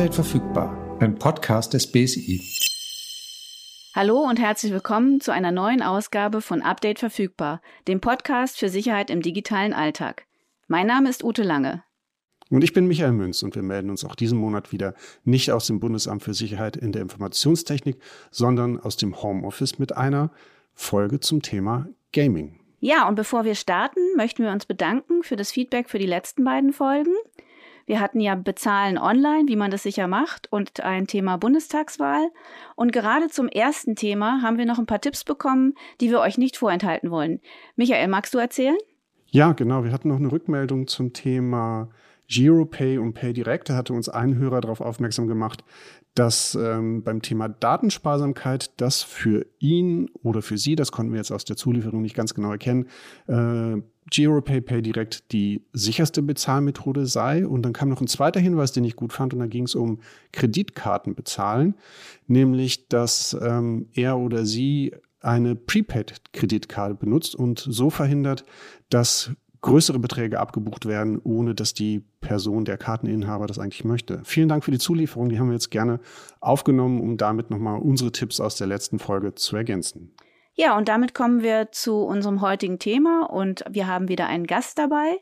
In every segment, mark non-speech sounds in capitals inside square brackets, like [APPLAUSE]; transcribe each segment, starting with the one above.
Update verfügbar, ein Podcast des BSI. Hallo und herzlich willkommen zu einer neuen Ausgabe von Update verfügbar, dem Podcast für Sicherheit im digitalen Alltag. Mein Name ist Ute Lange. Und ich bin Michael Münz und wir melden uns auch diesen Monat wieder nicht aus dem Bundesamt für Sicherheit in der Informationstechnik, sondern aus dem Homeoffice mit einer Folge zum Thema Gaming. Ja, und bevor wir starten, möchten wir uns bedanken für das Feedback für die letzten beiden Folgen. Wir hatten ja Bezahlen online, wie man das sicher macht, und ein Thema Bundestagswahl. Und gerade zum ersten Thema haben wir noch ein paar Tipps bekommen, die wir euch nicht vorenthalten wollen. Michael, magst du erzählen? Ja, genau. Wir hatten noch eine Rückmeldung zum Thema GiroPay und PayDirect. Da hatte uns ein Hörer darauf aufmerksam gemacht, dass ähm, beim Thema Datensparsamkeit das für ihn oder für sie, das konnten wir jetzt aus der Zulieferung nicht ganz genau erkennen, äh, GiroPay PayDirect die sicherste Bezahlmethode sei. Und dann kam noch ein zweiter Hinweis, den ich gut fand, und da ging es um Kreditkartenbezahlen, nämlich dass ähm, er oder sie eine Prepaid-Kreditkarte benutzt und so verhindert, dass größere Beträge abgebucht werden, ohne dass die Person, der Karteninhaber, das eigentlich möchte. Vielen Dank für die Zulieferung. Die haben wir jetzt gerne aufgenommen, um damit nochmal unsere Tipps aus der letzten Folge zu ergänzen. Ja, und damit kommen wir zu unserem heutigen Thema und wir haben wieder einen Gast dabei.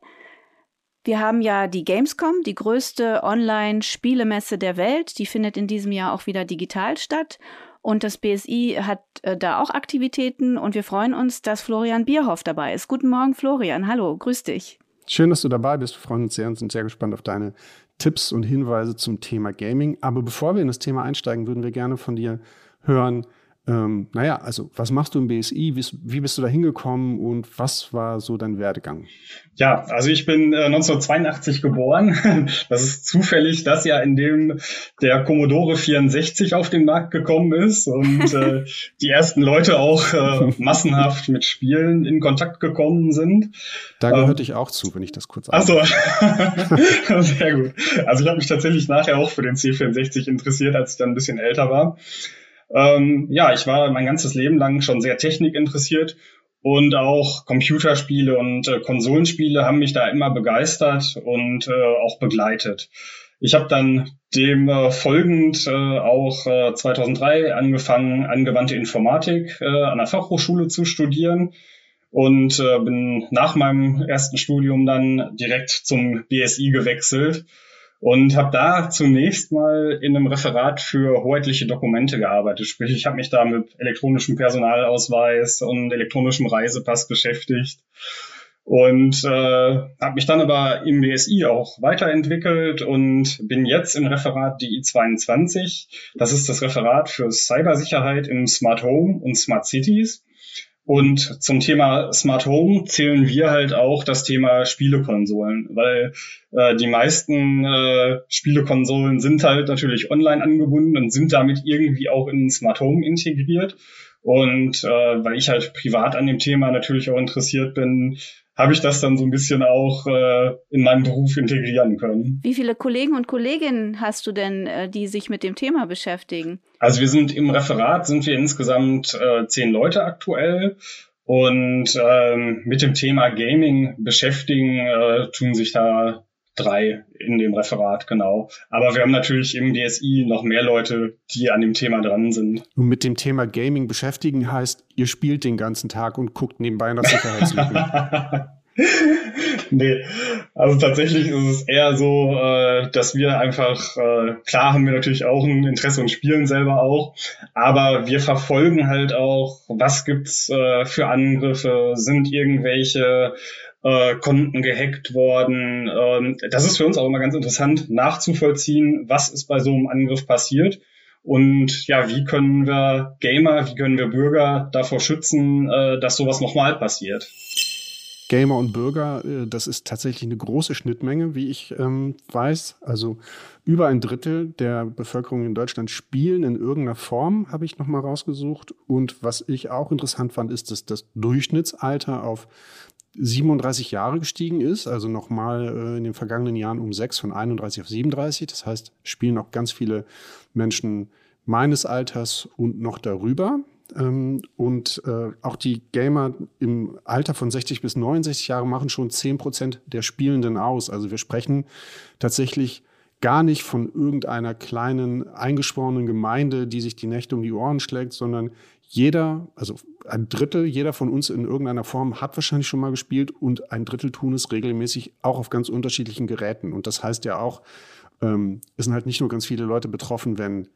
Wir haben ja die Gamescom, die größte Online-Spielemesse der Welt. Die findet in diesem Jahr auch wieder digital statt. Und das BSI hat äh, da auch Aktivitäten und wir freuen uns, dass Florian Bierhoff dabei ist. Guten Morgen, Florian. Hallo, grüß dich. Schön, dass du dabei bist. Wir freuen uns sehr und sind sehr gespannt auf deine Tipps und Hinweise zum Thema Gaming. Aber bevor wir in das Thema einsteigen, würden wir gerne von dir hören, ähm, naja, also was machst du im BSI? Wie, wie, bist du da hingekommen und was war so dein Werdegang? Ja, also ich bin äh, 1982 geboren. [LAUGHS] Das ist zufällig das Jahr, in dem der Commodore 64 auf den Markt gekommen ist und [LAUGHS] äh, die ersten Leute auch äh, [LAUGHS] massenhaft mit Spielen in Kontakt gekommen sind. Da gehörte ähm, ich auch zu, wenn ich das kurz Achso, sehr gut. Also ich habe mich tatsächlich nachher auch für den C64 interessiert, als ich dann ein bisschen älter war. Ähm, ja, ich war mein ganzes Leben lang schon sehr technikinteressiert und auch Computerspiele und äh, Konsolenspiele haben mich da immer begeistert und äh, auch begleitet. Ich habe dann dem äh, folgend äh, auch äh, 2003 angefangen, angewandte Informatik äh, an der Fachhochschule zu studieren und äh, bin nach meinem ersten Studium dann direkt zum BSI gewechselt und habe da zunächst mal in einem Referat für hoheitliche Dokumente gearbeitet. Sprich, ich habe mich da mit elektronischem Personalausweis und elektronischem Reisepass beschäftigt und äh, habe mich dann aber im BSI auch weiterentwickelt und bin jetzt im Referat DI22. Das ist das Referat für Cybersicherheit im Smart Home und Smart Cities. Und zum Thema Smart Home zählen wir halt auch das Thema Spielekonsolen, weil äh, die meisten äh, Spielekonsolen sind halt natürlich online angebunden und sind damit irgendwie auch in Smart Home integriert. Und äh, weil ich halt privat an dem Thema natürlich auch interessiert bin, habe ich das dann so ein bisschen auch äh, in meinen Beruf integrieren können. Wie viele Kollegen und Kolleginnen hast du denn, äh, die sich mit dem Thema beschäftigen? Also wir sind im Referat, sind wir insgesamt äh, zehn Leute aktuell. Und ähm, mit dem Thema Gaming beschäftigen äh, tun sich da drei in dem Referat, genau. Aber wir haben natürlich im DSI noch mehr Leute, die an dem Thema dran sind. Und mit dem Thema Gaming beschäftigen heißt, ihr spielt den ganzen Tag und guckt nebenbei nach Sicherheitslücken. [LAUGHS] [LAUGHS] nee, also tatsächlich ist es eher so, äh, dass wir einfach, äh, klar haben wir natürlich auch ein Interesse und spielen selber auch, aber wir verfolgen halt auch, was gibt's äh, für Angriffe, sind irgendwelche äh, Konten gehackt worden. Ähm, das ist für uns auch immer ganz interessant nachzuvollziehen, was ist bei so einem Angriff passiert. Und ja, wie können wir Gamer, wie können wir Bürger davor schützen, äh, dass sowas nochmal passiert? Gamer und Bürger, äh, das ist tatsächlich eine große Schnittmenge, wie ich ähm, weiß. Also über ein Drittel der Bevölkerung in Deutschland spielen in irgendeiner Form, habe ich nochmal rausgesucht. Und was ich auch interessant fand, ist, dass das Durchschnittsalter auf 37 Jahre gestiegen ist, also nochmal äh, in den vergangenen Jahren um sechs von 31 auf 37. Das heißt, spielen auch ganz viele Menschen meines Alters und noch darüber. Ähm, und äh, auch die Gamer im Alter von 60 bis 69 Jahre machen schon 10 Prozent der Spielenden aus. Also wir sprechen tatsächlich gar nicht von irgendeiner kleinen eingeschworenen Gemeinde, die sich die Nächte um die Ohren schlägt, sondern jeder, also ein Drittel, jeder von uns in irgendeiner Form hat wahrscheinlich schon mal gespielt und ein Drittel tun es regelmäßig auch auf ganz unterschiedlichen Geräten. Und das heißt ja auch, ähm, es sind halt nicht nur ganz viele Leute betroffen, wenn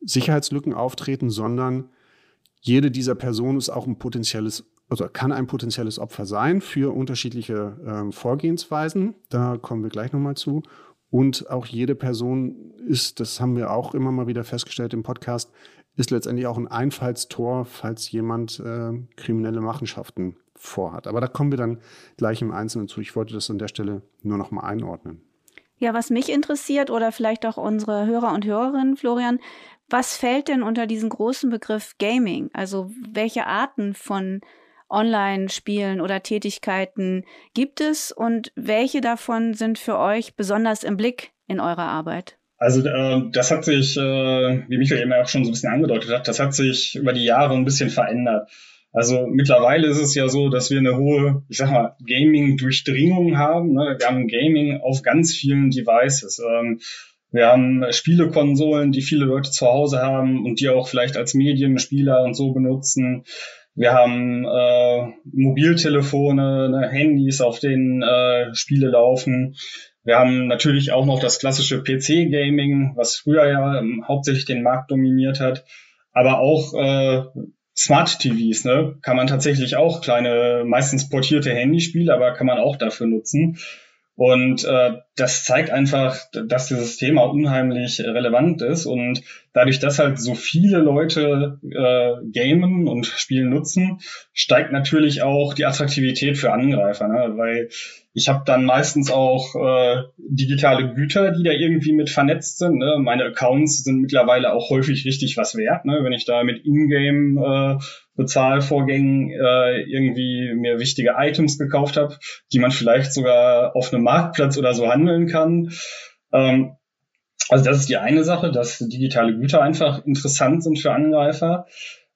Sicherheitslücken auftreten, sondern jede dieser Personen ist auch ein potenzielles, also kann ein potenzielles Opfer sein für unterschiedliche äh, Vorgehensweisen. Da kommen wir gleich nochmal zu. Und auch jede Person ist, das haben wir auch immer mal wieder festgestellt im Podcast, ist letztendlich auch ein Einfallstor, falls jemand äh, kriminelle Machenschaften vorhat. Aber da kommen wir dann gleich im Einzelnen zu. Ich wollte das an der Stelle nur noch mal einordnen. Ja, was mich interessiert oder vielleicht auch unsere Hörer und Hörerinnen, Florian, was fällt denn unter diesen großen Begriff Gaming? Also welche Arten von Online-Spielen oder Tätigkeiten gibt es und welche davon sind für euch besonders im Blick in eurer Arbeit? Also äh, das hat sich, äh, wie Michael eben auch schon so ein bisschen angedeutet hat, das hat sich über die Jahre ein bisschen verändert. Also mittlerweile ist es ja so, dass wir eine hohe, ich sag mal, Gaming-Durchdringung haben. Ne? Wir haben Gaming auf ganz vielen Devices. Ähm, wir haben Spielekonsolen, die viele Leute zu Hause haben und die auch vielleicht als Medienspieler und so benutzen. Wir haben äh, Mobiltelefone, ne, Handys, auf denen äh, Spiele laufen. Wir haben natürlich auch noch das klassische PC-Gaming, was früher ja ähm, hauptsächlich den Markt dominiert hat, aber auch äh, Smart TVs, ne, kann man tatsächlich auch kleine, meistens portierte Handyspiele, aber kann man auch dafür nutzen. Und äh, das zeigt einfach, dass dieses Thema unheimlich relevant ist. Und dadurch, dass halt so viele Leute äh, gamen und Spielen nutzen, steigt natürlich auch die Attraktivität für Angreifer. Ne? Weil ich habe dann meistens auch äh, digitale Güter, die da irgendwie mit vernetzt sind. Ne? Meine Accounts sind mittlerweile auch häufig richtig was wert. Ne? Wenn ich da mit Ingame äh, Bezahlvorgängen äh, irgendwie mir wichtige Items gekauft habe, die man vielleicht sogar auf einem Marktplatz oder so handeln kann. Ähm, also das ist die eine Sache, dass digitale Güter einfach interessant sind für Angreifer.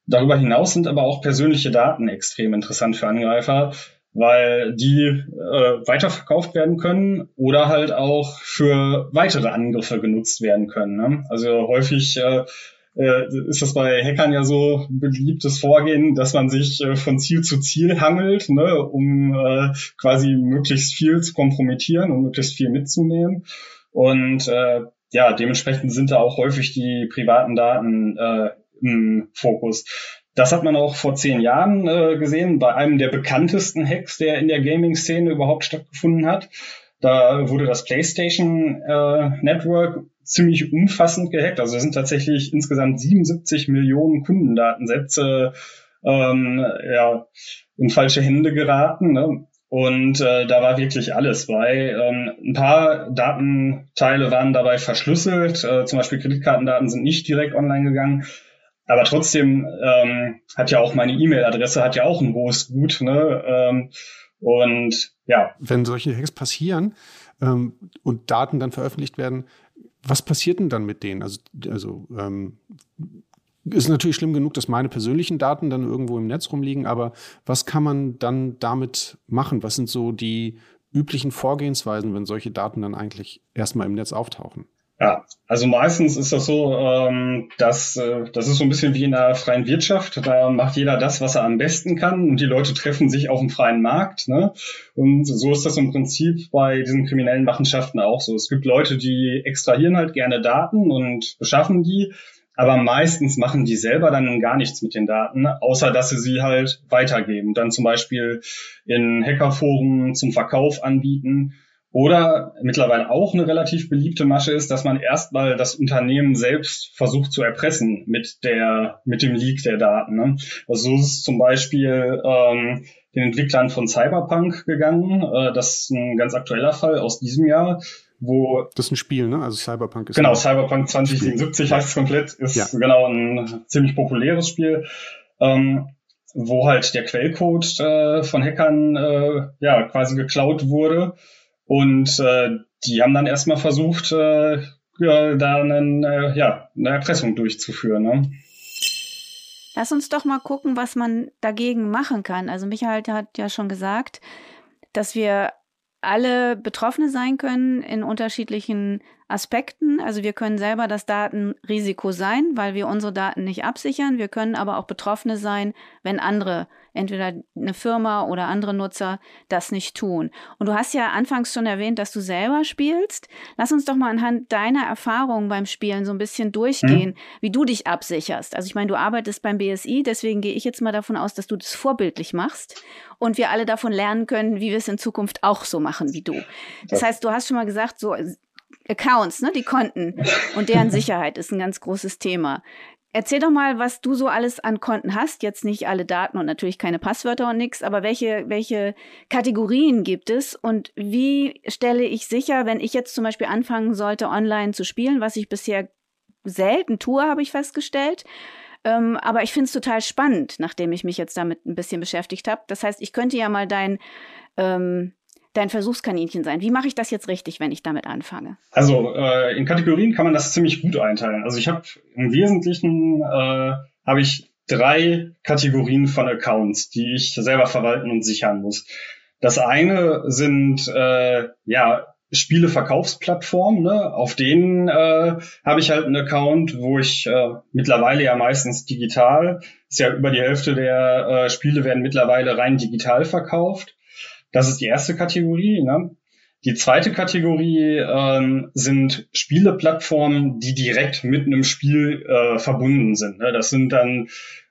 Darüber hinaus sind aber auch persönliche Daten extrem interessant für Angreifer, weil die äh, weiterverkauft werden können oder halt auch für weitere Angriffe genutzt werden können. Ne? Also häufig äh, äh, ist das bei Hackern ja so beliebtes Vorgehen, dass man sich äh, von Ziel zu Ziel hangelt, ne, um äh, quasi möglichst viel zu kompromittieren und möglichst viel mitzunehmen. Und äh, ja, dementsprechend sind da auch häufig die privaten Daten äh, im Fokus. Das hat man auch vor zehn Jahren äh, gesehen bei einem der bekanntesten Hacks, der in der Gaming-Szene überhaupt stattgefunden hat. Da wurde das PlayStation äh, Network ziemlich umfassend gehackt. Also es sind tatsächlich insgesamt 77 Millionen Kundendatensätze ähm, ja, in falsche Hände geraten. Ne? Und äh, da war wirklich alles bei. Ähm, ein paar Datenteile waren dabei verschlüsselt. Äh, zum Beispiel Kreditkartendaten sind nicht direkt online gegangen. Aber trotzdem ähm, hat ja auch meine E-Mail-Adresse hat ja auch ein hohes Gut. Ne? Ähm, und ja. Wenn solche Hacks passieren ähm, und Daten dann veröffentlicht werden, was passiert denn dann mit denen? Also, also ähm, ist natürlich schlimm genug, dass meine persönlichen Daten dann irgendwo im Netz rumliegen, aber was kann man dann damit machen? Was sind so die üblichen Vorgehensweisen, wenn solche Daten dann eigentlich erstmal im Netz auftauchen? Ja, also meistens ist das so, ähm, dass äh, das ist so ein bisschen wie in der freien Wirtschaft. Da macht jeder das, was er am besten kann und die Leute treffen sich auf dem freien Markt. Ne? Und so ist das im Prinzip bei diesen kriminellen Machenschaften auch so. Es gibt Leute, die extrahieren halt gerne Daten und beschaffen die, aber meistens machen die selber dann gar nichts mit den Daten, außer dass sie sie halt weitergeben. Dann zum Beispiel in Hackerforen zum Verkauf anbieten oder mittlerweile auch eine relativ beliebte Masche ist, dass man erstmal das Unternehmen selbst versucht zu erpressen mit der, mit dem Leak der Daten. Ne? Also so ist es zum Beispiel ähm, den Entwicklern von Cyberpunk gegangen. Äh, das ist ein ganz aktueller Fall aus diesem Jahr wo das ist ein Spiel, ne? Also Cyberpunk ist genau Cyberpunk 2077 Spiel. heißt es komplett, ist ja. genau ein ziemlich populäres Spiel, ähm, wo halt der Quellcode äh, von Hackern äh, ja quasi geklaut wurde und äh, die haben dann erstmal versucht, äh, ja, da einen, äh, ja, eine Erpressung durchzuführen. Ne? Lass uns doch mal gucken, was man dagegen machen kann. Also Michael hat ja schon gesagt, dass wir alle Betroffene sein können in unterschiedlichen Aspekten. Also wir können selber das Datenrisiko sein, weil wir unsere Daten nicht absichern. Wir können aber auch Betroffene sein, wenn andere entweder eine Firma oder andere Nutzer das nicht tun. Und du hast ja anfangs schon erwähnt, dass du selber spielst. Lass uns doch mal anhand deiner Erfahrungen beim Spielen so ein bisschen durchgehen, mhm. wie du dich absicherst. Also ich meine, du arbeitest beim BSI, deswegen gehe ich jetzt mal davon aus, dass du das vorbildlich machst und wir alle davon lernen können, wie wir es in Zukunft auch so machen wie du. Das heißt, du hast schon mal gesagt, so Accounts, ne, die Konten und deren Sicherheit ist ein ganz großes Thema. Erzähl doch mal, was du so alles an Konten hast. Jetzt nicht alle Daten und natürlich keine Passwörter und nichts, aber welche, welche Kategorien gibt es und wie stelle ich sicher, wenn ich jetzt zum Beispiel anfangen sollte, online zu spielen, was ich bisher selten tue, habe ich festgestellt. Ähm, aber ich finde es total spannend, nachdem ich mich jetzt damit ein bisschen beschäftigt habe. Das heißt, ich könnte ja mal dein ähm, dein Versuchskaninchen sein. Wie mache ich das jetzt richtig, wenn ich damit anfange? Also äh, in Kategorien kann man das ziemlich gut einteilen. Also ich habe im Wesentlichen äh, habe ich drei Kategorien von Accounts, die ich selber verwalten und sichern muss. Das eine sind äh, ja Spieleverkaufsplattformen, ne? auf denen äh, habe ich halt einen Account, wo ich äh, mittlerweile ja meistens digital, ist ja über die Hälfte der äh, Spiele werden mittlerweile rein digital verkauft. Das ist die erste Kategorie. Ne? Die zweite Kategorie ähm, sind Spieleplattformen, die direkt mit einem Spiel äh, verbunden sind. Ne? Das sind dann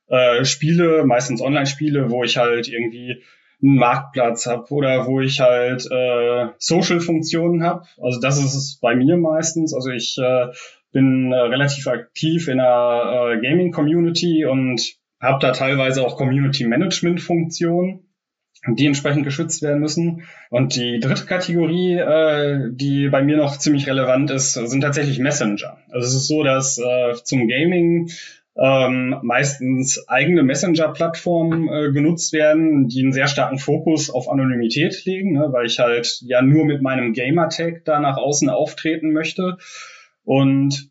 äh, Spiele, meistens Online-Spiele, wo ich halt irgendwie einen Marktplatz habe oder wo ich halt äh, Social-Funktionen habe. Also das ist es bei mir meistens. Also ich äh, bin äh, relativ aktiv in der äh, Gaming-Community und habe da teilweise auch Community-Management-Funktionen die entsprechend geschützt werden müssen. Und die dritte Kategorie, äh, die bei mir noch ziemlich relevant ist, sind tatsächlich Messenger. Also es ist so, dass äh, zum Gaming ähm, meistens eigene Messenger-Plattformen äh, genutzt werden, die einen sehr starken Fokus auf Anonymität legen, ne, weil ich halt ja nur mit meinem Gamer-Tag da nach außen auftreten möchte. Und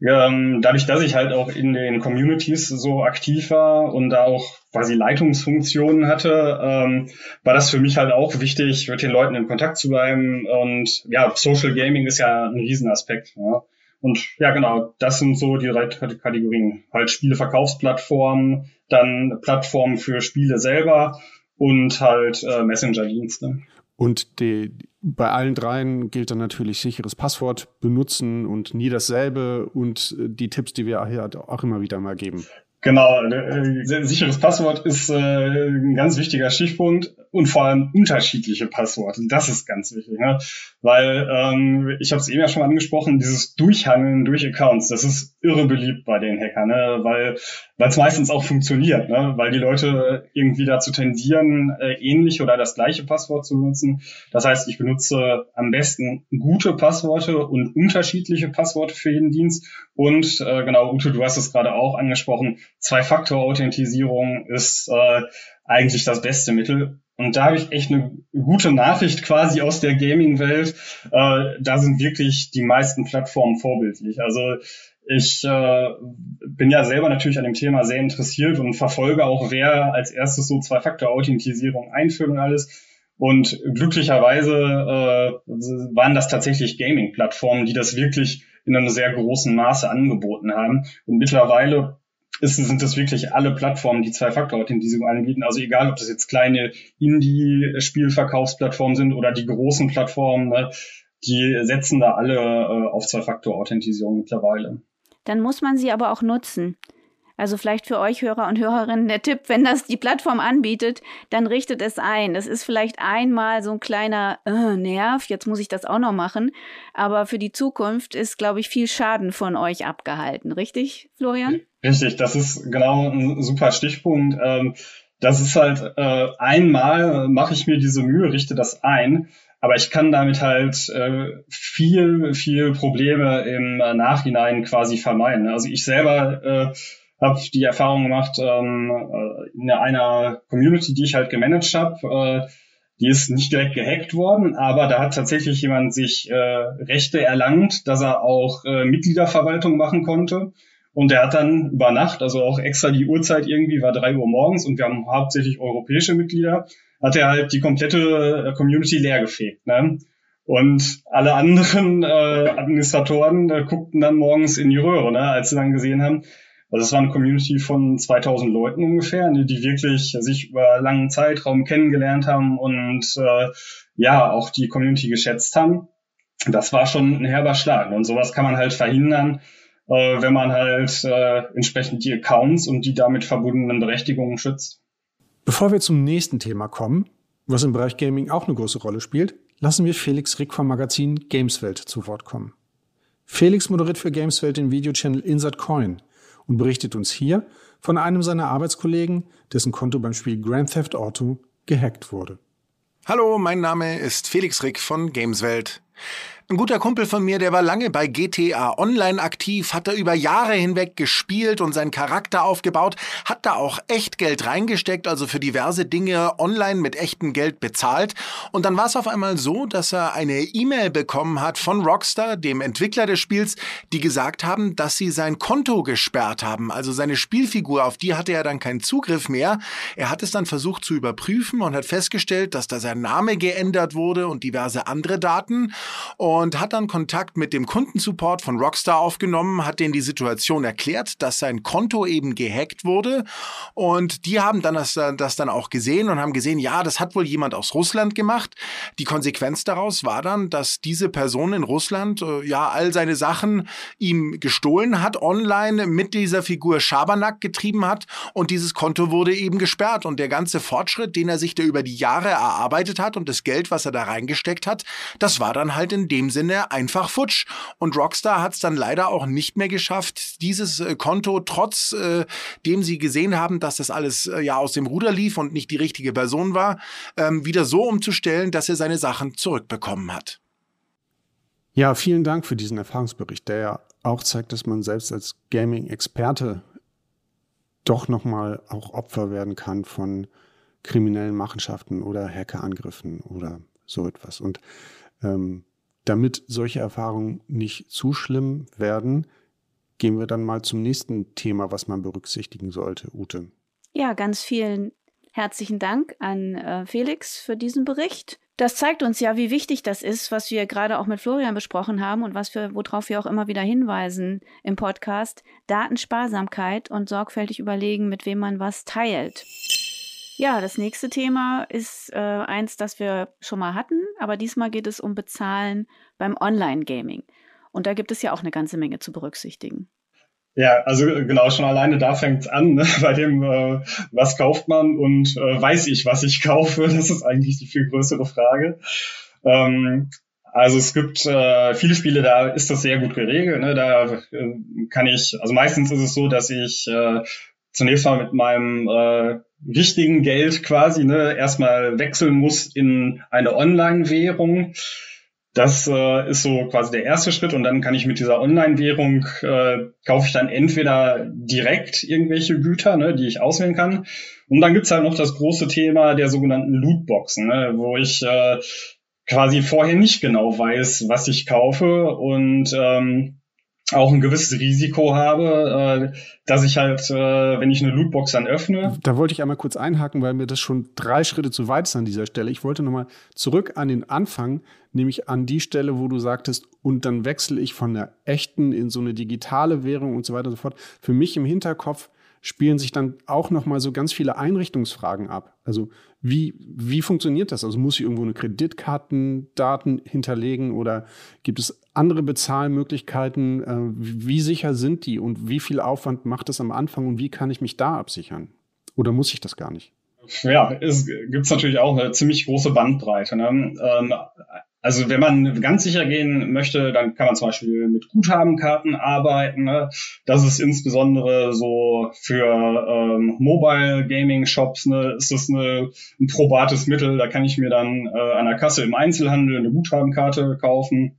ähm, dadurch, dass ich halt auch in den Communities so aktiv war und da auch quasi Leitungsfunktionen hatte, ähm, war das für mich halt auch wichtig, mit den Leuten in Kontakt zu bleiben. Und ja, Social Gaming ist ja ein Riesenaspekt. Ja. Und ja, genau, das sind so die drei Kategorien. Halt Spieleverkaufsplattformen, dann Plattformen für Spiele selber und halt äh, Messenger-Dienste. Und die, bei allen dreien gilt dann natürlich sicheres Passwort benutzen und nie dasselbe und äh, die Tipps, die wir hier auch immer wieder mal geben. Genau, äh, sicheres Passwort ist äh, ein ganz wichtiger Stichpunkt und vor allem unterschiedliche Passworte. Das ist ganz wichtig, ne? weil ähm, ich habe es eben ja schon mal angesprochen, dieses Durchhandeln durch Accounts, das ist irre beliebt bei den Hackern, ne? weil weil es meistens auch funktioniert, ne? weil die Leute irgendwie dazu tendieren, äh, ähnlich oder das gleiche Passwort zu benutzen. Das heißt, ich benutze am besten gute Passworte und unterschiedliche Passworte für jeden Dienst. Und äh, genau, Ute, du hast es gerade auch angesprochen, Zwei-Faktor-Authentisierung ist äh, eigentlich das beste Mittel. Und da habe ich echt eine gute Nachricht quasi aus der Gaming-Welt. Äh, da sind wirklich die meisten Plattformen vorbildlich. Also ich äh, bin ja selber natürlich an dem Thema sehr interessiert und verfolge auch, wer als erstes so Zwei-Faktor-Authentisierung einführt und alles. Und glücklicherweise äh, waren das tatsächlich Gaming-Plattformen, die das wirklich in einem sehr großen Maße angeboten haben. Und mittlerweile ist, sind das wirklich alle Plattformen, die Zwei-Faktor-Authentisierung anbieten. Also egal, ob das jetzt kleine Indie-Spielverkaufsplattformen sind oder die großen Plattformen, ne, die setzen da alle äh, auf Zwei-Faktor-Authentisierung mittlerweile. Dann muss man sie aber auch nutzen. Also vielleicht für euch Hörer und Hörerinnen der Tipp, wenn das die Plattform anbietet, dann richtet es ein. Das ist vielleicht einmal so ein kleiner äh, Nerv, jetzt muss ich das auch noch machen. Aber für die Zukunft ist, glaube ich, viel Schaden von euch abgehalten. Richtig, Florian? Richtig, das ist genau ein super Stichpunkt. Ähm, das ist halt äh, einmal mache ich mir diese Mühe, richte das ein, aber ich kann damit halt äh, viel, viel Probleme im äh, Nachhinein quasi vermeiden. Also ich selber äh, habe die Erfahrung gemacht ähm, äh, in einer Community, die ich halt gemanagt habe. Äh, die ist nicht direkt gehackt worden, aber da hat tatsächlich jemand sich äh, Rechte erlangt, dass er auch äh, Mitgliederverwaltung machen konnte. Und der hat dann über Nacht, also auch extra die Uhrzeit irgendwie, war drei Uhr morgens und wir haben hauptsächlich europäische Mitglieder, hat er halt die komplette äh, Community leergefegt. Ne? Und alle anderen äh, Administratoren äh, guckten dann morgens in die Röhre, ne, als sie dann gesehen haben, also es war eine Community von 2000 Leuten ungefähr, die, die wirklich sich über langen Zeitraum kennengelernt haben und äh, ja auch die Community geschätzt haben. Das war schon ein herber Schlag. Und sowas kann man halt verhindern, äh, wenn man halt äh, entsprechend die Accounts und die damit verbundenen Berechtigungen schützt. Bevor wir zum nächsten Thema kommen, was im Bereich Gaming auch eine große Rolle spielt, lassen wir Felix Rick vom Magazin Gameswelt zu Wort kommen. Felix moderiert für Gameswelt den Videochannel Insert Coin und berichtet uns hier von einem seiner Arbeitskollegen, dessen Konto beim Spiel Grand Theft Auto gehackt wurde. Hallo, mein Name ist Felix Rick von Gameswelt. Ein guter Kumpel von mir, der war lange bei GTA Online aktiv, hat da über Jahre hinweg gespielt und seinen Charakter aufgebaut, hat da auch echt Geld reingesteckt, also für diverse Dinge online mit echtem Geld bezahlt. Und dann war es auf einmal so, dass er eine E-Mail bekommen hat von Rockstar, dem Entwickler des Spiels, die gesagt haben, dass sie sein Konto gesperrt haben. Also seine Spielfigur, auf die hatte er dann keinen Zugriff mehr. Er hat es dann versucht zu überprüfen und hat festgestellt, dass da sein Name geändert wurde und diverse andere Daten. Und hat dann Kontakt mit dem Kundensupport von Rockstar aufgenommen, hat denen die Situation erklärt, dass sein Konto eben gehackt wurde und die haben dann das, das dann auch gesehen und haben gesehen, ja, das hat wohl jemand aus Russland gemacht. Die Konsequenz daraus war dann, dass diese Person in Russland äh, ja all seine Sachen ihm gestohlen hat, online mit dieser Figur Schabernack getrieben hat und dieses Konto wurde eben gesperrt und der ganze Fortschritt, den er sich da über die Jahre erarbeitet hat und das Geld, was er da reingesteckt hat, das war dann halt in dem Sinne einfach futsch. Und Rockstar hat es dann leider auch nicht mehr geschafft, dieses äh, Konto, trotz äh, dem sie gesehen haben, dass das alles äh, ja aus dem Ruder lief und nicht die richtige Person war, ähm, wieder so umzustellen, dass er seine Sachen zurückbekommen hat. Ja, vielen Dank für diesen Erfahrungsbericht, der ja auch zeigt, dass man selbst als Gaming-Experte doch nochmal auch Opfer werden kann von kriminellen Machenschaften oder Hackerangriffen oder so etwas. Und ähm, damit solche Erfahrungen nicht zu schlimm werden, gehen wir dann mal zum nächsten Thema, was man berücksichtigen sollte, Ute. Ja, ganz vielen herzlichen Dank an äh, Felix für diesen Bericht. Das zeigt uns ja, wie wichtig das ist, was wir gerade auch mit Florian besprochen haben und was wir, worauf wir auch immer wieder hinweisen im Podcast. Datensparsamkeit und sorgfältig überlegen, mit wem man was teilt. Ja, das nächste Thema ist äh, eins, das wir schon mal hatten, aber diesmal geht es um Bezahlen beim Online-Gaming. Und da gibt es ja auch eine ganze Menge zu berücksichtigen. Ja, also genau, schon alleine da fängt es an, ne? [LAUGHS] bei dem, äh, was kauft man und äh, weiß ich, was ich [LAUGHS] kaufe, das ist eigentlich die viel größere Frage. Ähm, also es gibt äh, viele Spiele, da ist das sehr gut geregelt. Ne? Da äh, kann ich, also meistens ist es so, dass ich äh, zunächst mal mit meinem äh, richtigen Geld quasi ne, erstmal wechseln muss in eine Online-Währung. Das äh, ist so quasi der erste Schritt und dann kann ich mit dieser Online-Währung äh, kaufe ich dann entweder direkt irgendwelche Güter, ne, die ich auswählen kann. Und dann gibt's halt noch das große Thema der sogenannten Lootboxen, ne, wo ich äh, quasi vorher nicht genau weiß, was ich kaufe und ähm, auch ein gewisses Risiko habe, äh, dass ich halt, äh, wenn ich eine Lootbox dann öffne. Da wollte ich einmal kurz einhaken, weil mir das schon drei Schritte zu weit ist an dieser Stelle. Ich wollte nochmal zurück an den Anfang, nämlich an die Stelle, wo du sagtest, und dann wechsle ich von der echten in so eine digitale Währung und so weiter und so fort. Für mich im Hinterkopf spielen sich dann auch noch mal so ganz viele Einrichtungsfragen ab. Also wie, wie funktioniert das? Also muss ich irgendwo eine Kreditkartendaten hinterlegen oder gibt es andere Bezahlmöglichkeiten? Äh, wie sicher sind die und wie viel Aufwand macht es am Anfang und wie kann ich mich da absichern? Oder muss ich das gar nicht? Ja, es gibt natürlich auch eine ziemlich große Bandbreite. Ne? Ähm, also wenn man ganz sicher gehen möchte, dann kann man zum Beispiel mit Guthabenkarten arbeiten. Ne? Das ist insbesondere so für ähm, Mobile Gaming Shops, ne, ist das eine, ein probates Mittel. Da kann ich mir dann äh, an der Kasse im Einzelhandel eine Guthabenkarte kaufen,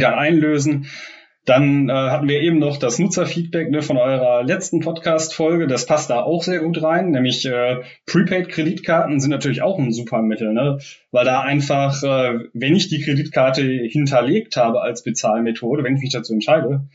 dann einlösen. Dann äh, hatten wir eben noch das Nutzerfeedback ne, von eurer letzten Podcast-Folge. Das passt da auch sehr gut rein. Nämlich äh, Prepaid-Kreditkarten sind natürlich auch ein super Mittel, ne? weil da einfach, äh, wenn ich die Kreditkarte hinterlegt habe als Bezahlmethode, wenn ich mich dazu entscheide,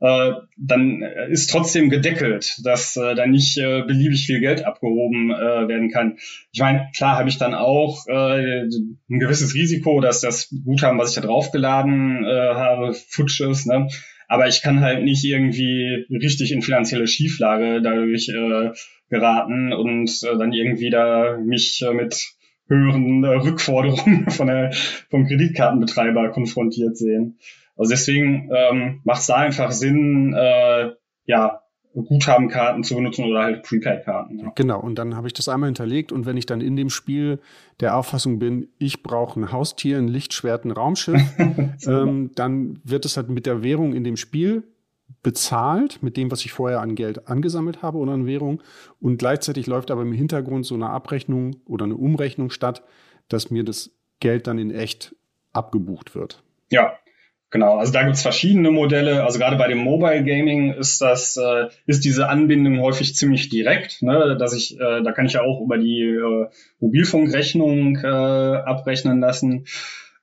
äh, dann ist trotzdem gedeckelt, dass äh, da nicht äh, beliebig viel Geld abgehoben äh, werden kann. Ich meine, klar habe ich dann auch äh, ein gewisses Risiko, dass das Guthaben, was ich da draufgeladen äh, habe, futsch ist. Ne? Aber ich kann halt nicht irgendwie richtig in finanzielle Schieflage dadurch äh, geraten und äh, dann irgendwie da mich äh, mit höheren äh, Rückforderungen [LAUGHS] von der, vom Kreditkartenbetreiber konfrontiert sehen. Also deswegen ähm, macht es da einfach Sinn, äh, ja, Guthabenkarten zu benutzen oder halt Prepaid-Karten. Ja. Genau, und dann habe ich das einmal hinterlegt und wenn ich dann in dem Spiel der Auffassung bin, ich brauche ein Haustier, ein Lichtschwert, ein Raumschiff, [LAUGHS] ähm, dann wird es halt mit der Währung in dem Spiel bezahlt, mit dem, was ich vorher an Geld angesammelt habe oder an Währung. Und gleichzeitig läuft aber im Hintergrund so eine Abrechnung oder eine Umrechnung statt, dass mir das Geld dann in echt abgebucht wird. Ja, Genau, also da gibt's verschiedene Modelle. Also gerade bei dem Mobile Gaming ist das, äh, ist diese Anbindung häufig ziemlich direkt, ne? dass ich, äh, da kann ich ja auch über die äh, Mobilfunkrechnung äh, abrechnen lassen.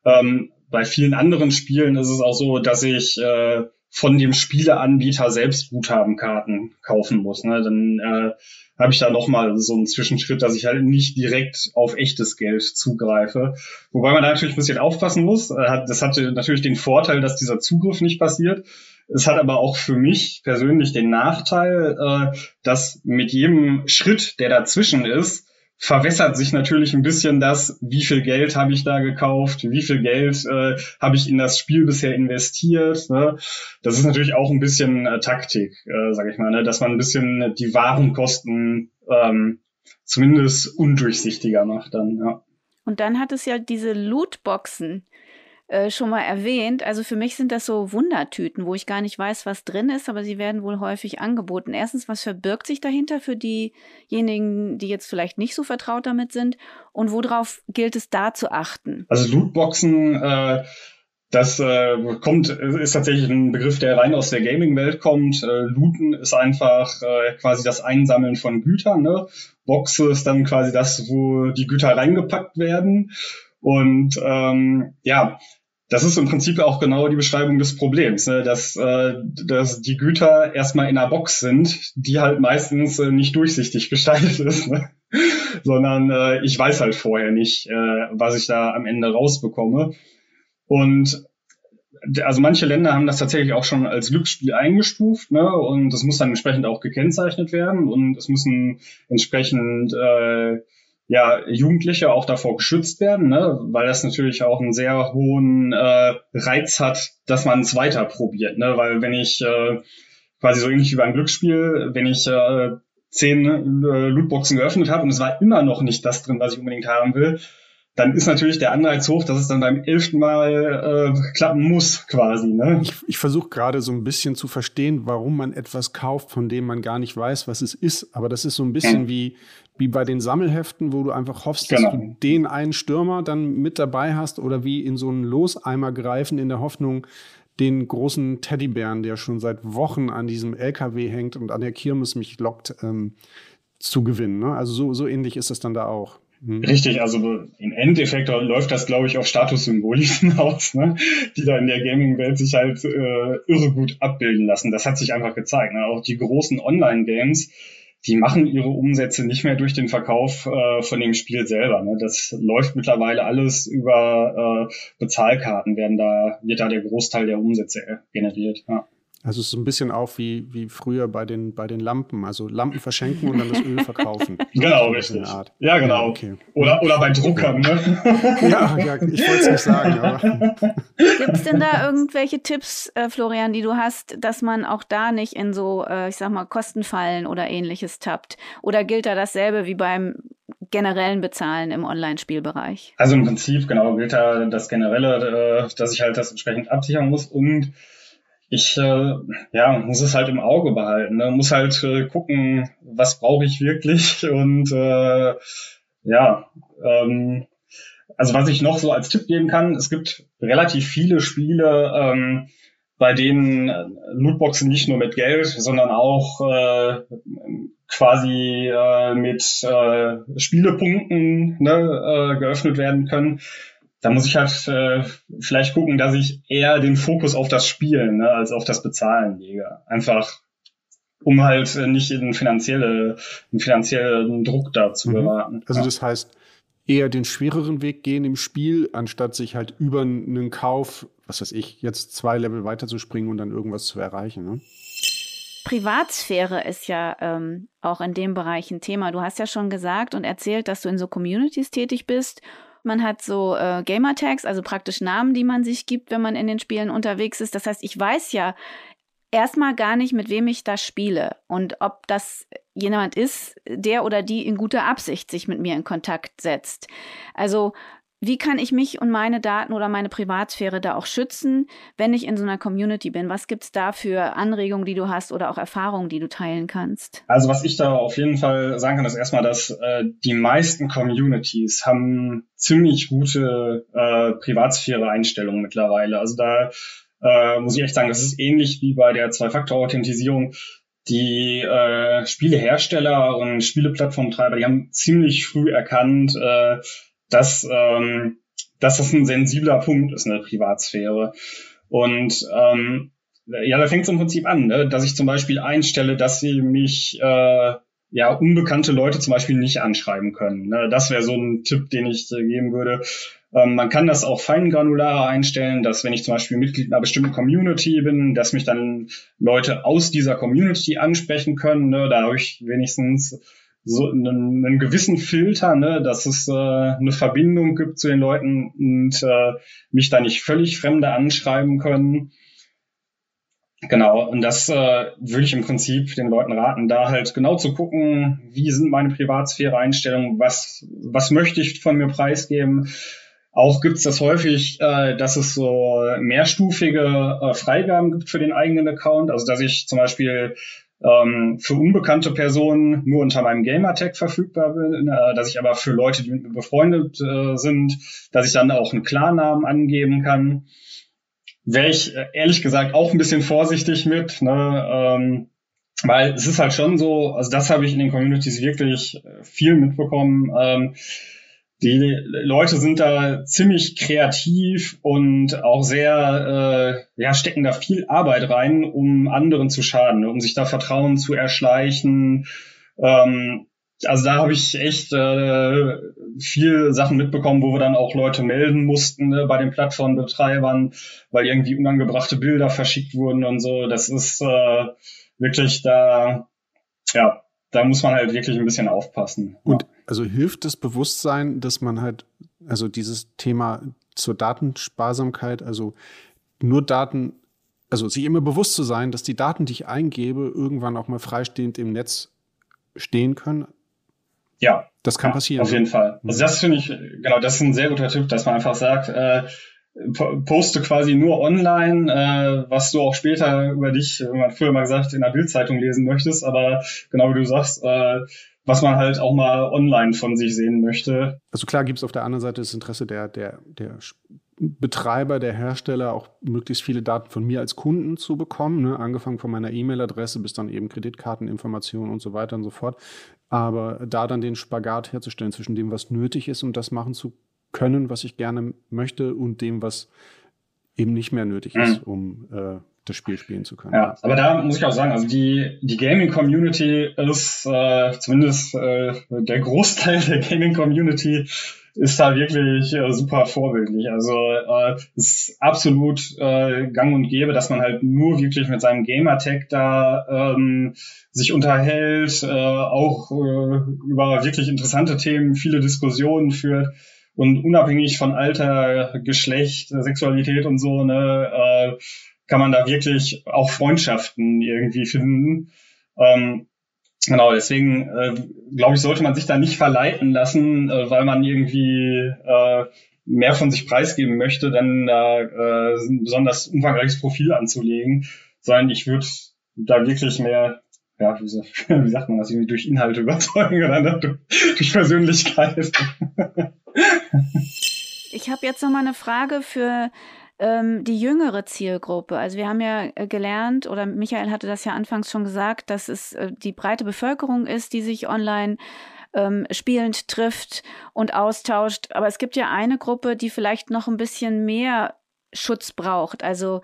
Ähm, bei vielen anderen Spielen ist es auch so, dass ich äh, von dem Spieleanbieter selbst Guthabenkarten kaufen muss. Ne? Dann äh, habe ich da nochmal so einen Zwischenschritt, dass ich halt nicht direkt auf echtes Geld zugreife. Wobei man da natürlich ein bisschen aufpassen muss. Äh, das hatte natürlich den Vorteil, dass dieser Zugriff nicht passiert. Es hat aber auch für mich persönlich den Nachteil, äh, dass mit jedem Schritt, der dazwischen ist, verwässert sich natürlich ein bisschen das, wie viel Geld habe ich da gekauft, wie viel Geld äh, habe ich in das Spiel bisher investiert. Ne? Das ist natürlich auch ein bisschen äh, Taktik, äh, sage ich mal, ne? dass man ein bisschen die Warenkosten ähm, zumindest undurchsichtiger macht dann. Ja. Und dann hat es ja diese Lootboxen. Äh, schon mal erwähnt. Also für mich sind das so Wundertüten, wo ich gar nicht weiß, was drin ist, aber sie werden wohl häufig angeboten. Erstens, was verbirgt sich dahinter für diejenigen, die jetzt vielleicht nicht so vertraut damit sind? Und worauf gilt es da zu achten? Also Lootboxen, äh, das äh, kommt, ist tatsächlich ein Begriff, der rein aus der Gaming-Welt kommt. Äh, Looten ist einfach äh, quasi das Einsammeln von Gütern. Ne? Boxe ist dann quasi das, wo die Güter reingepackt werden. Und ähm, ja, das ist im Prinzip auch genau die Beschreibung des Problems, ne? dass, äh, dass die Güter erstmal in einer Box sind, die halt meistens äh, nicht durchsichtig [LAUGHS] gestaltet ist, ne? sondern äh, ich weiß halt vorher nicht, äh, was ich da am Ende rausbekomme. Und also manche Länder haben das tatsächlich auch schon als Glücksspiel eingestuft, ne? Und das muss dann entsprechend auch gekennzeichnet werden und es müssen entsprechend äh, ja, Jugendliche auch davor geschützt werden, ne? weil das natürlich auch einen sehr hohen äh, Reiz hat, dass man es weiter probiert. Ne? Weil wenn ich äh, quasi so ähnlich wie beim Glücksspiel, wenn ich äh, zehn äh, Lootboxen geöffnet habe und es war immer noch nicht das drin, was ich unbedingt haben will, dann ist natürlich der Anreiz hoch, dass es dann beim elften Mal äh, klappen muss, quasi. Ne? Ich, ich versuche gerade so ein bisschen zu verstehen, warum man etwas kauft, von dem man gar nicht weiß, was es ist. Aber das ist so ein bisschen mhm. wie, wie bei den Sammelheften, wo du einfach hoffst, genau. dass du den einen Stürmer dann mit dabei hast oder wie in so einen Loseimer greifen in der Hoffnung, den großen Teddybären, der schon seit Wochen an diesem LKW hängt und an der Kirmes mich lockt, ähm, zu gewinnen. Ne? Also so, so ähnlich ist es dann da auch. Mhm. Richtig, also im Endeffekt läuft das, glaube ich, auf Statussymbole hinaus, [LAUGHS] ne? die da in der Gaming-Welt sich halt äh, irre gut abbilden lassen. Das hat sich einfach gezeigt. Ne? Auch die großen Online-Games, die machen ihre Umsätze nicht mehr durch den Verkauf äh, von dem Spiel selber. Ne? Das läuft mittlerweile alles über äh, Bezahlkarten, werden da, wird da der Großteil der Umsätze generiert. Ja. Also es ist ein bisschen auch wie, wie früher bei den, bei den Lampen. Also Lampen verschenken und dann das Öl verkaufen. [LAUGHS] genau, richtig. Ja, genau. Ja, okay. oder, oder bei Druckern, ne? [LAUGHS] ja, ja, ich wollte es nicht sagen. [LAUGHS] Gibt es denn da irgendwelche Tipps, äh, Florian, die du hast, dass man auch da nicht in so, äh, ich sag mal, Kostenfallen oder ähnliches tappt? Oder gilt da dasselbe wie beim generellen Bezahlen im Online-Spielbereich? Also im Prinzip, genau, gilt da das Generelle, äh, dass ich halt das entsprechend absichern muss und ich äh, ja, muss es halt im Auge behalten. Ne? Muss halt äh, gucken, was brauche ich wirklich [LAUGHS] und äh, ja, ähm, also was ich noch so als Tipp geben kann, es gibt relativ viele Spiele, ähm, bei denen Lootboxen nicht nur mit Geld, sondern auch äh, quasi äh, mit äh, Spielepunkten ne, äh, geöffnet werden können. Da muss ich halt äh, vielleicht gucken, dass ich eher den Fokus auf das Spielen ne, als auf das Bezahlen lege. Einfach um halt äh, nicht in finanzielle, in finanziellen Druck da zu mhm. geraten. Also das heißt, eher den schwereren Weg gehen im Spiel, anstatt sich halt über einen Kauf, was weiß ich, jetzt zwei Level weiterzuspringen und dann irgendwas zu erreichen. Ne? Privatsphäre ist ja ähm, auch in dem Bereich ein Thema. Du hast ja schon gesagt und erzählt, dass du in so Communities tätig bist man hat so äh, Gamertags, also praktisch Namen, die man sich gibt, wenn man in den Spielen unterwegs ist. Das heißt, ich weiß ja erstmal gar nicht, mit wem ich da spiele und ob das jemand ist, der oder die in guter Absicht sich mit mir in Kontakt setzt. Also wie kann ich mich und meine Daten oder meine Privatsphäre da auch schützen, wenn ich in so einer Community bin? Was gibt es da für Anregungen, die du hast oder auch Erfahrungen, die du teilen kannst? Also was ich da auf jeden Fall sagen kann, ist erstmal, dass äh, die meisten Communities haben ziemlich gute äh, Privatsphäre-Einstellungen mittlerweile. Also da äh, muss ich echt sagen, das ist ähnlich wie bei der Zwei-Faktor-Authentisierung. Die äh, Spielehersteller und Spieleplattformtreiber, die haben ziemlich früh erkannt, äh, dass, ähm, dass das ein sensibler Punkt ist, eine Privatsphäre. Und ähm, ja, da fängt es im Prinzip an, ne? dass ich zum Beispiel einstelle, dass sie mich äh, ja unbekannte Leute zum Beispiel nicht anschreiben können. Ne? Das wäre so ein Tipp, den ich äh, geben würde. Ähm, man kann das auch feingranularer einstellen, dass wenn ich zum Beispiel Mitglied einer bestimmten Community bin, dass mich dann Leute aus dieser Community ansprechen können. Ne? Da habe ich wenigstens so einen, einen gewissen Filter, ne, dass es äh, eine Verbindung gibt zu den Leuten und äh, mich da nicht völlig Fremde anschreiben können. Genau, und das äh, würde ich im Prinzip den Leuten raten, da halt genau zu gucken, wie sind meine Privatsphäre-Einstellungen, was, was möchte ich von mir preisgeben. Auch gibt es das häufig, äh, dass es so mehrstufige äh, Freigaben gibt für den eigenen Account. Also dass ich zum Beispiel ähm, für unbekannte Personen nur unter meinem Gamertag verfügbar bin, äh, dass ich aber für Leute, die mit mir befreundet äh, sind, dass ich dann auch einen Klarnamen angeben kann. Wäre ich äh, ehrlich gesagt auch ein bisschen vorsichtig mit, ne? ähm, weil es ist halt schon so, also das habe ich in den Communities wirklich äh, viel mitbekommen. Ähm, die Leute sind da ziemlich kreativ und auch sehr, äh, ja, stecken da viel Arbeit rein, um anderen zu schaden, um sich da Vertrauen zu erschleichen. Ähm, also da habe ich echt äh, viel Sachen mitbekommen, wo wir dann auch Leute melden mussten ne, bei den Plattformbetreibern, weil irgendwie unangebrachte Bilder verschickt wurden und so. Das ist äh, wirklich da, ja, da muss man halt wirklich ein bisschen aufpassen. Und also hilft das Bewusstsein, dass man halt, also dieses Thema zur Datensparsamkeit, also nur Daten, also sich immer bewusst zu sein, dass die Daten, die ich eingebe, irgendwann auch mal freistehend im Netz stehen können. Ja. Das kann ja, passieren. Auf jeden Fall. Also das finde ich, genau, das ist ein sehr guter Tipp, dass man einfach sagt, äh, poste quasi nur online, äh, was du auch später über dich, wenn man früher mal gesagt, in der Bildzeitung lesen möchtest, aber genau wie du sagst, äh, was man halt auch mal online von sich sehen möchte. Also klar gibt es auf der anderen Seite das Interesse der, der, der Betreiber, der Hersteller, auch möglichst viele Daten von mir als Kunden zu bekommen, ne? angefangen von meiner E-Mail-Adresse bis dann eben Kreditkarteninformationen und so weiter und so fort. Aber da dann den Spagat herzustellen zwischen dem, was nötig ist, um das machen zu können, was ich gerne möchte, und dem, was eben nicht mehr nötig mhm. ist, um äh, das Spiel spielen zu können. Ja, aber da muss ich auch sagen, also die, die Gaming-Community ist äh, zumindest äh, der Großteil [LAUGHS] der Gaming-Community ist da wirklich äh, super vorbildlich. Also äh, ist absolut äh, gang und gäbe, dass man halt nur wirklich mit seinem Gamertag da ähm, sich unterhält, äh, auch äh, über wirklich interessante Themen viele Diskussionen führt und unabhängig von Alter, Geschlecht, Sexualität und so, ne, äh, kann man da wirklich auch Freundschaften irgendwie finden. Ähm, genau, deswegen äh, glaube ich, sollte man sich da nicht verleiten lassen, äh, weil man irgendwie äh, mehr von sich preisgeben möchte, dann äh, ein besonders umfangreiches Profil anzulegen, sondern ich würde da wirklich mehr ja, [LAUGHS] wie, sagt man das, irgendwie durch Inhalte [LAUGHS] überzeugen oder durch Persönlichkeit. [LAUGHS] Ich habe jetzt noch mal eine Frage für ähm, die jüngere Zielgruppe. Also wir haben ja äh, gelernt, oder Michael hatte das ja anfangs schon gesagt, dass es äh, die breite Bevölkerung ist, die sich online ähm, spielend trifft und austauscht. Aber es gibt ja eine Gruppe, die vielleicht noch ein bisschen mehr Schutz braucht. Also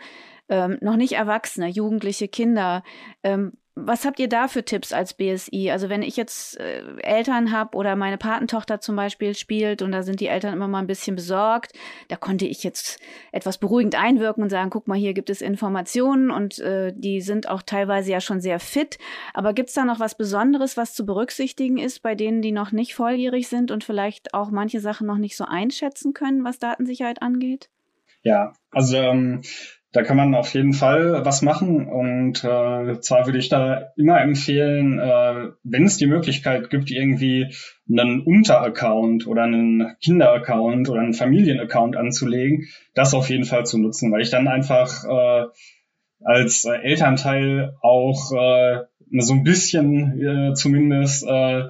ähm, noch nicht Erwachsene, Jugendliche, Kinder. Ähm, was habt ihr da für Tipps als BSI? Also wenn ich jetzt äh, Eltern habe oder meine Patentochter zum Beispiel spielt und da sind die Eltern immer mal ein bisschen besorgt, da konnte ich jetzt etwas beruhigend einwirken und sagen, guck mal, hier gibt es Informationen und äh, die sind auch teilweise ja schon sehr fit. Aber gibt es da noch was Besonderes, was zu berücksichtigen ist bei denen, die noch nicht volljährig sind und vielleicht auch manche Sachen noch nicht so einschätzen können, was Datensicherheit angeht? Ja, also ähm, da kann man auf jeden Fall was machen. Und äh, zwar würde ich da immer empfehlen, äh, wenn es die Möglichkeit gibt, irgendwie einen Unteraccount oder einen Kinderaccount oder einen Familienaccount anzulegen, das auf jeden Fall zu nutzen, weil ich dann einfach äh, als Elternteil auch äh, so ein bisschen äh, zumindest äh,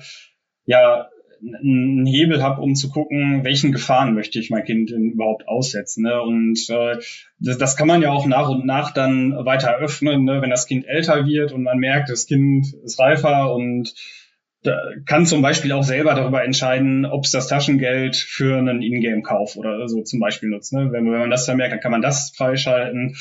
ja einen Hebel habe, um zu gucken, welchen Gefahren möchte ich mein Kind überhaupt aussetzen. Ne? Und äh, das, das kann man ja auch nach und nach dann weiter öffnen, ne? wenn das Kind älter wird und man merkt, das Kind ist reifer und kann zum Beispiel auch selber darüber entscheiden, ob es das Taschengeld für einen Ingame-Kauf oder so zum Beispiel nutzt. Ne? Wenn, wenn man das dann merkt, dann kann man das freischalten.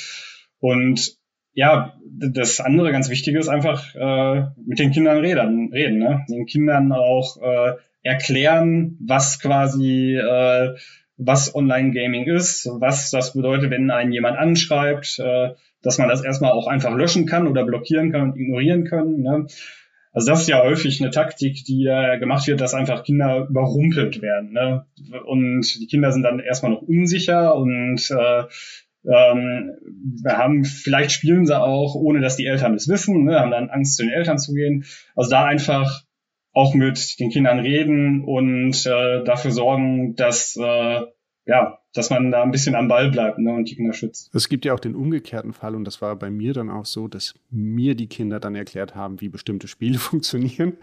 Und ja, das andere ganz Wichtige ist einfach äh, mit den Kindern reden, reden ne? den Kindern auch äh, erklären, was quasi äh, was Online-Gaming ist, was das bedeutet, wenn einen jemand anschreibt, äh, dass man das erstmal auch einfach löschen kann oder blockieren kann und ignorieren kann. Ne? Also das ist ja häufig eine Taktik, die äh, gemacht wird, dass einfach Kinder überrumpelt werden. Ne? Und die Kinder sind dann erstmal noch unsicher und äh, ähm, haben, vielleicht spielen sie auch, ohne dass die Eltern es wissen, ne? haben dann Angst, zu den Eltern zu gehen. Also da einfach auch mit den Kindern reden und äh, dafür sorgen, dass äh, ja, dass man da ein bisschen am Ball bleibt ne, und die Kinder schützt. Es gibt ja auch den umgekehrten Fall und das war bei mir dann auch so, dass mir die Kinder dann erklärt haben, wie bestimmte Spiele [LAUGHS] funktionieren.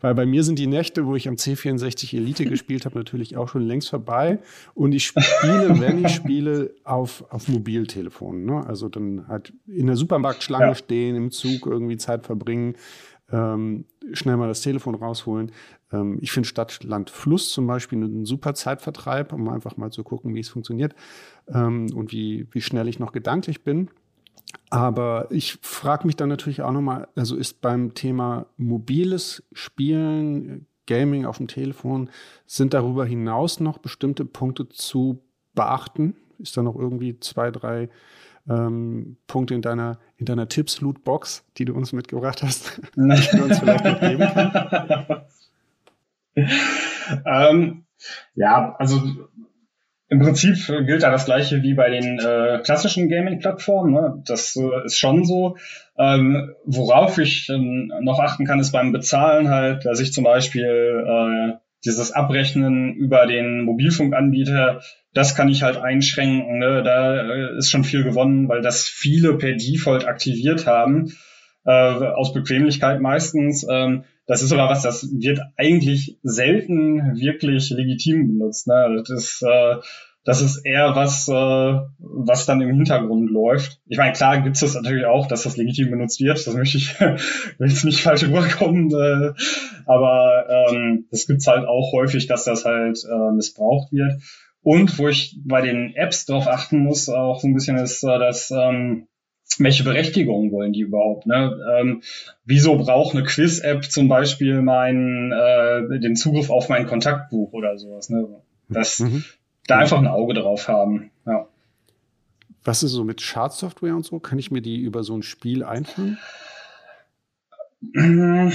Weil bei mir sind die Nächte, wo ich am C64 Elite [LAUGHS] gespielt habe, natürlich auch schon längst vorbei. Und ich spiele, wenn ich spiele, auf, auf Mobiltelefonen. Ne? Also dann halt in der Supermarktschlange ja. stehen, im Zug irgendwie Zeit verbringen ähm, schnell mal das Telefon rausholen. Ähm, ich finde Stadt, Land, Fluss zum Beispiel einen super Zeitvertreib, um einfach mal zu gucken, wie es funktioniert ähm, und wie, wie schnell ich noch gedanklich bin. Aber ich frage mich dann natürlich auch nochmal, also ist beim Thema mobiles Spielen, Gaming auf dem Telefon, sind darüber hinaus noch bestimmte Punkte zu beachten? Ist da noch irgendwie zwei, drei ähm, Punkte in deiner, in deiner Tipps-Loot-Box, die du uns mitgebracht hast, [LAUGHS] die du uns vielleicht noch geben kannst? ähm, ja, also im Prinzip gilt da das gleiche wie bei den äh, klassischen Gaming-Plattformen. Ne? Das äh, ist schon so. Ähm, worauf ich äh, noch achten kann, ist beim Bezahlen halt, dass ich zum Beispiel äh, dieses Abrechnen über den Mobilfunkanbieter, das kann ich halt einschränken. Ne? Da äh, ist schon viel gewonnen, weil das viele per Default aktiviert haben, äh, aus Bequemlichkeit meistens. Ähm, das ist aber was, das wird eigentlich selten wirklich legitim benutzt. Ne? Das, äh, das ist eher was, äh, was dann im Hintergrund läuft. Ich meine, klar gibt es das natürlich auch, dass das legitim benutzt wird. Das möchte ich [LAUGHS] jetzt nicht falsch rüberkommen. Äh, aber ähm, das gibt's halt auch häufig, dass das halt äh, missbraucht wird. Und wo ich bei den Apps darauf achten muss, auch so ein bisschen ist, äh, dass ähm, welche Berechtigungen wollen die überhaupt? Ne? Ähm, wieso braucht eine Quiz-App zum Beispiel meinen äh, den Zugriff auf mein Kontaktbuch oder sowas? Ne? Das, mhm da einfach ein Auge drauf haben. Ja. Was ist so mit Schadsoftware und so? Kann ich mir die über so ein Spiel einfangen? [CLEARS THROAT]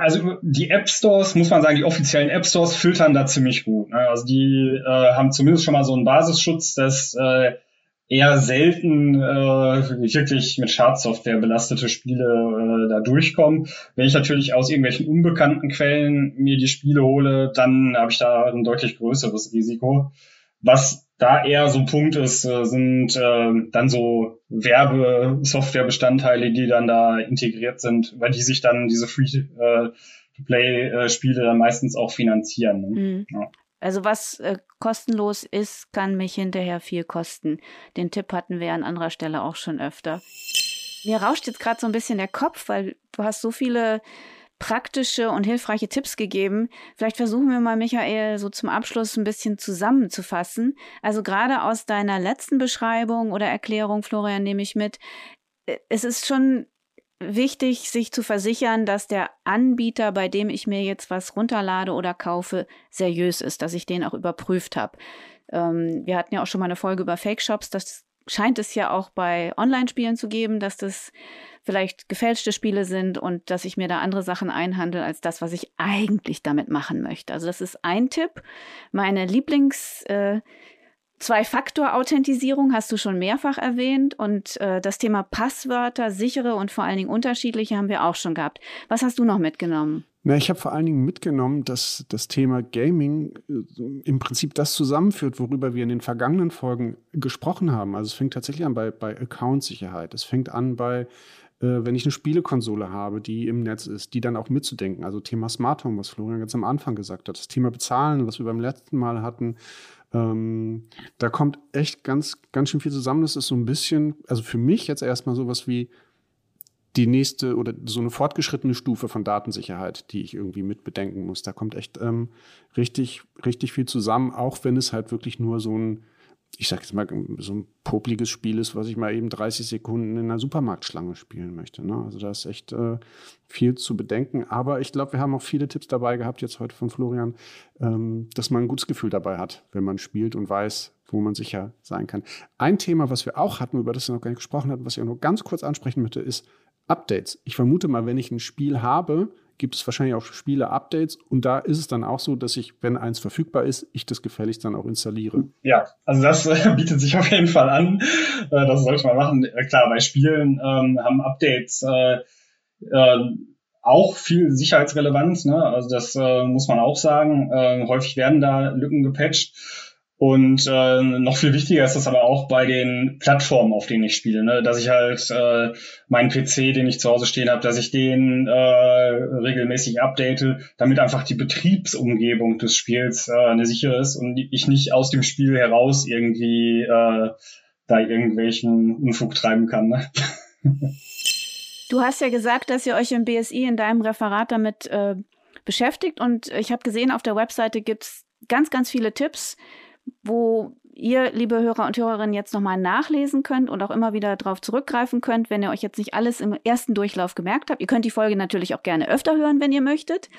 Also die App Stores, muss man sagen, die offiziellen App Stores filtern da ziemlich gut. Ne? Also die äh, haben zumindest schon mal so einen Basisschutz, dass äh, eher selten äh, wirklich mit Schadsoftware belastete Spiele äh, da durchkommen. Wenn ich natürlich aus irgendwelchen unbekannten Quellen mir die Spiele hole, dann habe ich da ein deutlich größeres Risiko. Was da eher so ein Punkt ist, äh, sind äh, dann so Werbesoftwarebestandteile, die dann da integriert sind, über die sich dann diese Free-to-Play-Spiele dann meistens auch finanzieren. Ne? Mhm. Ja. Also was äh, kostenlos ist, kann mich hinterher viel kosten. Den Tipp hatten wir an anderer Stelle auch schon öfter. Mir rauscht jetzt gerade so ein bisschen der Kopf, weil du hast so viele praktische und hilfreiche Tipps gegeben. Vielleicht versuchen wir mal, Michael, so zum Abschluss ein bisschen zusammenzufassen. Also gerade aus deiner letzten Beschreibung oder Erklärung, Florian, nehme ich mit, äh, es ist schon wichtig, sich zu versichern, dass der Anbieter, bei dem ich mir jetzt was runterlade oder kaufe, seriös ist, dass ich den auch überprüft habe. Ähm, wir hatten ja auch schon mal eine Folge über Fake-Shops. Das scheint es ja auch bei Online-Spielen zu geben, dass das vielleicht gefälschte Spiele sind und dass ich mir da andere Sachen einhandle als das, was ich eigentlich damit machen möchte. Also das ist ein Tipp. Meine Lieblings- äh, Zwei-Faktor-Authentisierung hast du schon mehrfach erwähnt und äh, das Thema Passwörter, sichere und vor allen Dingen unterschiedliche haben wir auch schon gehabt. Was hast du noch mitgenommen? Na, ich habe vor allen Dingen mitgenommen, dass das Thema Gaming äh, im Prinzip das zusammenführt, worüber wir in den vergangenen Folgen gesprochen haben. Also es fängt tatsächlich an bei, bei Account-Sicherheit. Es fängt an bei, wenn ich eine Spielekonsole habe, die im Netz ist, die dann auch mitzudenken. Also Thema Smart Home, was Florian ganz am Anfang gesagt hat. Das Thema Bezahlen, was wir beim letzten Mal hatten. Ähm, da kommt echt ganz, ganz schön viel zusammen. Das ist so ein bisschen, also für mich jetzt erstmal sowas wie die nächste oder so eine fortgeschrittene Stufe von Datensicherheit, die ich irgendwie mit bedenken muss. Da kommt echt ähm, richtig, richtig viel zusammen, auch wenn es halt wirklich nur so ein ich sag jetzt mal, so ein popliges Spiel ist, was ich mal eben 30 Sekunden in einer Supermarktschlange spielen möchte. Ne? Also da ist echt äh, viel zu bedenken. Aber ich glaube, wir haben auch viele Tipps dabei gehabt, jetzt heute von Florian, ähm, dass man ein gutes Gefühl dabei hat, wenn man spielt und weiß, wo man sicher sein kann. Ein Thema, was wir auch hatten, über das wir noch gar nicht gesprochen hatten, was ich auch nur ganz kurz ansprechen möchte, ist Updates. Ich vermute mal, wenn ich ein Spiel habe, gibt es wahrscheinlich auch Spiele-Updates. Und da ist es dann auch so, dass ich, wenn eins verfügbar ist, ich das gefälligst dann auch installiere. Ja, also das äh, [LAUGHS] bietet sich auf jeden Fall an. Äh, das sollte man machen. Äh, klar, bei Spielen ähm, haben Updates äh, äh, auch viel Sicherheitsrelevanz. Ne? Also das äh, muss man auch sagen. Äh, häufig werden da Lücken gepatcht. Und äh, noch viel wichtiger ist das aber auch bei den Plattformen, auf denen ich spiele, ne? dass ich halt äh, meinen PC, den ich zu Hause stehen habe, dass ich den äh, regelmäßig update, damit einfach die Betriebsumgebung des Spiels äh, eine sichere ist und ich nicht aus dem Spiel heraus irgendwie äh, da irgendwelchen Unfug treiben kann. Ne? [LAUGHS] Du hast ja gesagt, dass ihr euch im BSI in deinem Referat damit äh, beschäftigt und ich habe gesehen, auf der Webseite gibt's ganz, ganz viele Tipps wo ihr, liebe Hörer und Hörerinnen, jetzt nochmal nachlesen könnt und auch immer wieder darauf zurückgreifen könnt, wenn ihr euch jetzt nicht alles im ersten Durchlauf gemerkt habt. Ihr könnt die Folge natürlich auch gerne öfter hören, wenn ihr möchtet.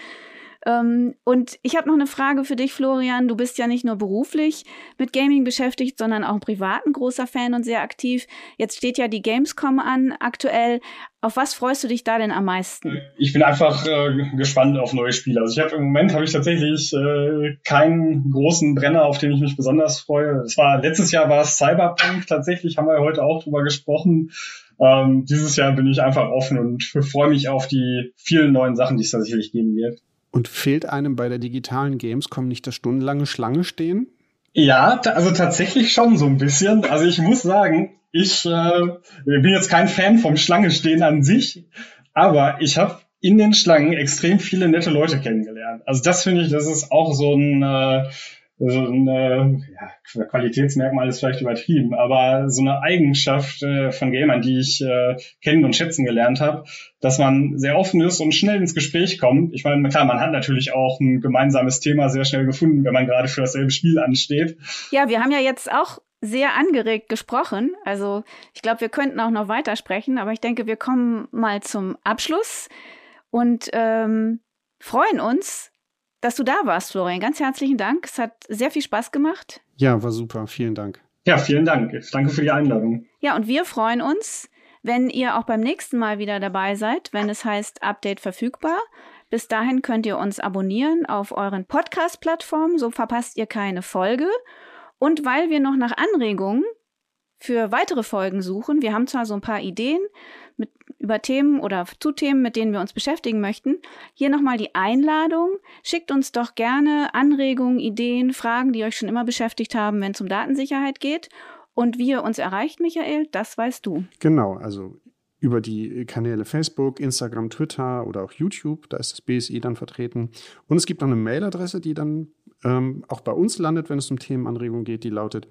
Ähm, und ich habe noch eine Frage für dich, Florian. Du bist ja nicht nur beruflich mit Gaming beschäftigt, sondern auch privat ein großer Fan und sehr aktiv. Jetzt steht ja die Gamescom an aktuell. Auf was freust du dich da denn am meisten? Ich bin einfach äh, gespannt auf neue Spiele. Also ich habe im Moment habe ich tatsächlich äh, keinen großen Brenner, auf den ich mich besonders freue. Es war letztes Jahr war es Cyberpunk. Tatsächlich haben wir heute auch drüber gesprochen. Ähm, dieses Jahr bin ich einfach offen und freue mich auf die vielen neuen Sachen, die es da sicherlich geben wird. Und fehlt einem bei der digitalen Gamescom nicht das stundenlange Schlange stehen? Ja, also tatsächlich schon so ein bisschen. Also ich muss sagen, ich äh, bin jetzt kein Fan vom Schlange stehen an sich, aber ich habe in den Schlangen extrem viele nette Leute kennengelernt. Also das finde ich, das ist auch so ein äh, so eine ja, Qualitätsmerkmal ist vielleicht übertrieben, aber so eine Eigenschaft äh, von Gamern, die ich äh, kennen und schätzen gelernt habe, dass man sehr offen ist und schnell ins Gespräch kommt. Ich meine, klar, man hat natürlich auch ein gemeinsames Thema sehr schnell gefunden, wenn man gerade für dasselbe Spiel ansteht. Ja, wir haben ja jetzt auch sehr angeregt gesprochen. Also ich glaube, wir könnten auch noch weitersprechen, aber ich denke, wir kommen mal zum Abschluss und ähm, freuen uns, dass du da warst, Florian. Ganz herzlichen Dank. Es hat sehr viel Spaß gemacht. Ja, war super. Vielen Dank. Ja, vielen Dank. Danke für die Einladung. Ja, und wir freuen uns, wenn ihr auch beim nächsten Mal wieder dabei seid, wenn es heißt Update verfügbar. Bis dahin könnt ihr uns abonnieren auf euren Podcast-Plattformen, so verpasst ihr keine Folge. Und weil wir noch nach Anregungen für weitere Folgen suchen, wir haben zwar so ein paar Ideen, mit, über Themen oder zu Themen, mit denen wir uns beschäftigen möchten. Hier nochmal die Einladung. Schickt uns doch gerne Anregungen, Ideen, Fragen, die euch schon immer beschäftigt haben, wenn es um Datensicherheit geht. Und wie ihr uns erreicht, Michael, das weißt du. Genau, also über die Kanäle Facebook, Instagram, Twitter oder auch YouTube. Da ist das BSI dann vertreten. Und es gibt noch eine Mailadresse, die dann ähm, auch bei uns landet, wenn es um Themenanregungen geht. Die lautet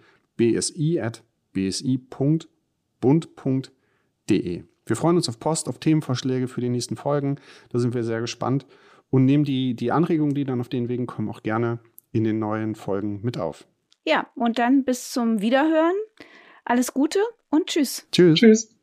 bsi.bsi.bund.de. Wir freuen uns auf Post, auf Themenvorschläge für die nächsten Folgen. Da sind wir sehr gespannt und nehmen die, die Anregungen, die dann auf den Wegen kommen, auch gerne in den neuen Folgen mit auf. Ja, und dann bis zum Wiederhören. Alles Gute und tschüss. Tschüss. Tschüss.